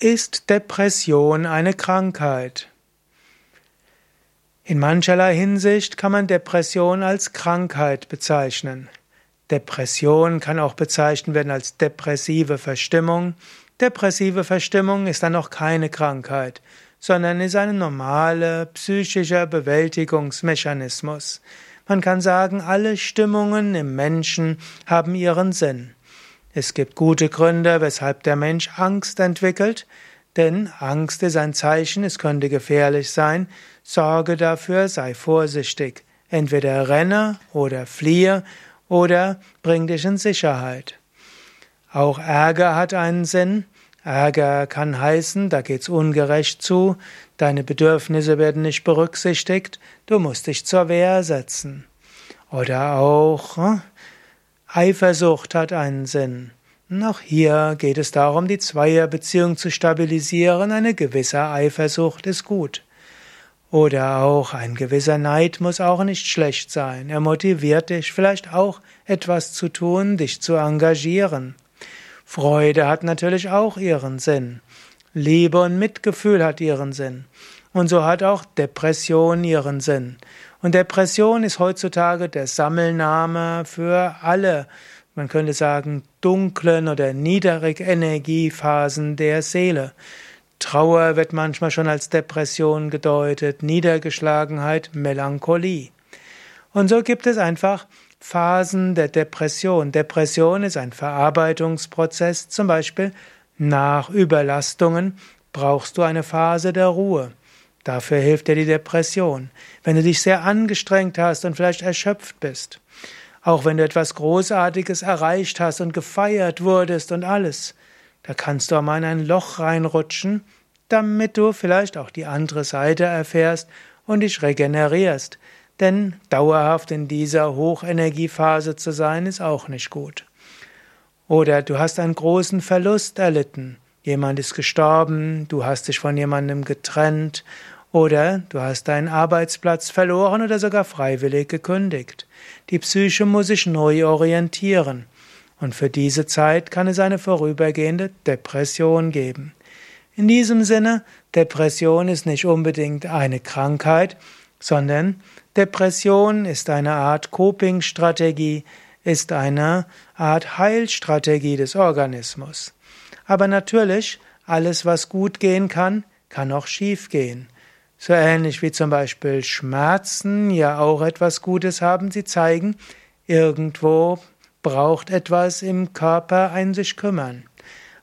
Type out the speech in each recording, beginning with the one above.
Ist Depression eine Krankheit? In mancherlei Hinsicht kann man Depression als Krankheit bezeichnen. Depression kann auch bezeichnet werden als depressive Verstimmung. Depressive Verstimmung ist dann noch keine Krankheit, sondern ist ein normaler psychischer Bewältigungsmechanismus. Man kann sagen, alle Stimmungen im Menschen haben ihren Sinn. Es gibt gute Gründe, weshalb der Mensch Angst entwickelt, denn Angst ist ein Zeichen, es könnte gefährlich sein. Sorge dafür, sei vorsichtig. Entweder renne oder fliehe oder bring dich in Sicherheit. Auch Ärger hat einen Sinn. Ärger kann heißen, da geht's ungerecht zu, deine Bedürfnisse werden nicht berücksichtigt, du musst dich zur Wehr setzen. Oder auch hm, Eifersucht hat einen Sinn. Auch hier geht es darum, die Zweierbeziehung zu stabilisieren. Eine gewisse Eifersucht ist gut. Oder auch ein gewisser Neid muss auch nicht schlecht sein. Er motiviert dich vielleicht auch etwas zu tun, dich zu engagieren. Freude hat natürlich auch ihren Sinn. Liebe und Mitgefühl hat ihren Sinn. Und so hat auch Depression ihren Sinn. Und Depression ist heutzutage der Sammelname für alle, man könnte sagen, dunklen oder Niedrigenergiephasen der Seele. Trauer wird manchmal schon als Depression gedeutet, Niedergeschlagenheit, Melancholie. Und so gibt es einfach Phasen der Depression. Depression ist ein Verarbeitungsprozess, zum Beispiel nach Überlastungen brauchst du eine Phase der Ruhe. Dafür hilft dir die Depression. Wenn du dich sehr angestrengt hast und vielleicht erschöpft bist, auch wenn du etwas Großartiges erreicht hast und gefeiert wurdest und alles, da kannst du auch mal in ein Loch reinrutschen, damit du vielleicht auch die andere Seite erfährst und dich regenerierst. Denn dauerhaft in dieser Hochenergiephase zu sein, ist auch nicht gut. Oder du hast einen großen Verlust erlitten. Jemand ist gestorben, du hast dich von jemandem getrennt oder du hast deinen Arbeitsplatz verloren oder sogar freiwillig gekündigt. Die Psyche muss sich neu orientieren. Und für diese Zeit kann es eine vorübergehende Depression geben. In diesem Sinne, Depression ist nicht unbedingt eine Krankheit, sondern Depression ist eine Art Coping-Strategie, ist eine Art Heilstrategie des Organismus. Aber natürlich, alles, was gut gehen kann, kann auch schief gehen. So ähnlich wie zum Beispiel Schmerzen ja auch etwas Gutes haben. Sie zeigen, irgendwo braucht etwas im Körper ein sich kümmern.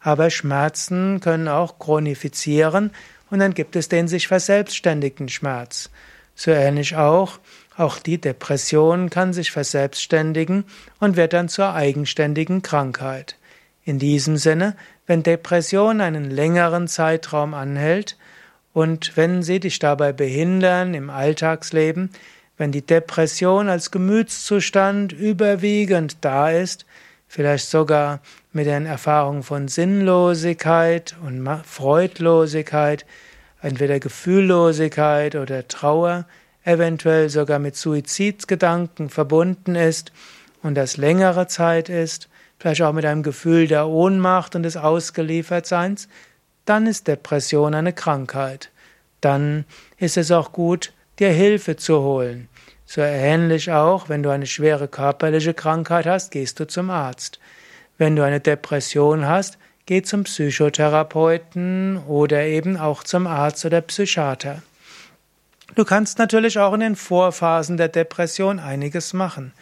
Aber Schmerzen können auch chronifizieren und dann gibt es den sich verselbstständigten Schmerz. So ähnlich auch, auch die Depression kann sich verselbstständigen und wird dann zur eigenständigen Krankheit. In diesem Sinne, wenn Depression einen längeren Zeitraum anhält, und wenn sie dich dabei behindern im Alltagsleben, wenn die Depression als Gemütszustand überwiegend da ist, vielleicht sogar mit den Erfahrungen von Sinnlosigkeit und Freudlosigkeit, entweder Gefühllosigkeit oder Trauer, eventuell sogar mit Suizidgedanken verbunden ist und das längere Zeit ist, vielleicht auch mit einem Gefühl der Ohnmacht und des Ausgeliefertseins, dann ist Depression eine Krankheit. Dann ist es auch gut, dir Hilfe zu holen. So ähnlich auch, wenn du eine schwere körperliche Krankheit hast, gehst du zum Arzt. Wenn du eine Depression hast, geh zum Psychotherapeuten oder eben auch zum Arzt oder Psychiater. Du kannst natürlich auch in den Vorphasen der Depression einiges machen.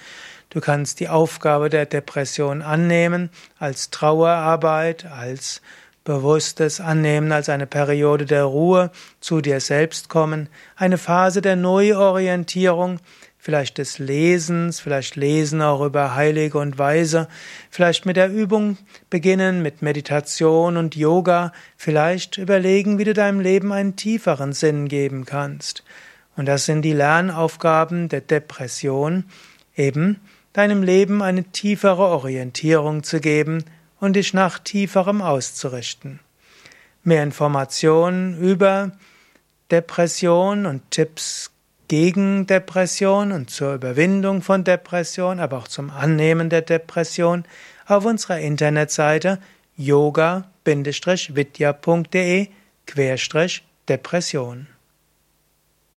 Du kannst die Aufgabe der Depression annehmen als Trauerarbeit, als bewusstes Annehmen als eine Periode der Ruhe, zu dir selbst kommen, eine Phase der Neuorientierung, vielleicht des Lesens, vielleicht lesen auch über Heilige und Weise, vielleicht mit der Übung beginnen, mit Meditation und Yoga, vielleicht überlegen, wie du deinem Leben einen tieferen Sinn geben kannst. Und das sind die Lernaufgaben der Depression, eben deinem Leben eine tiefere Orientierung zu geben, und dich nach tieferem auszurichten. Mehr Informationen über Depression und Tipps gegen Depression und zur Überwindung von Depression, aber auch zum Annehmen der Depression auf unserer Internetseite yoga-vidya.de yoga-vidya.de Depression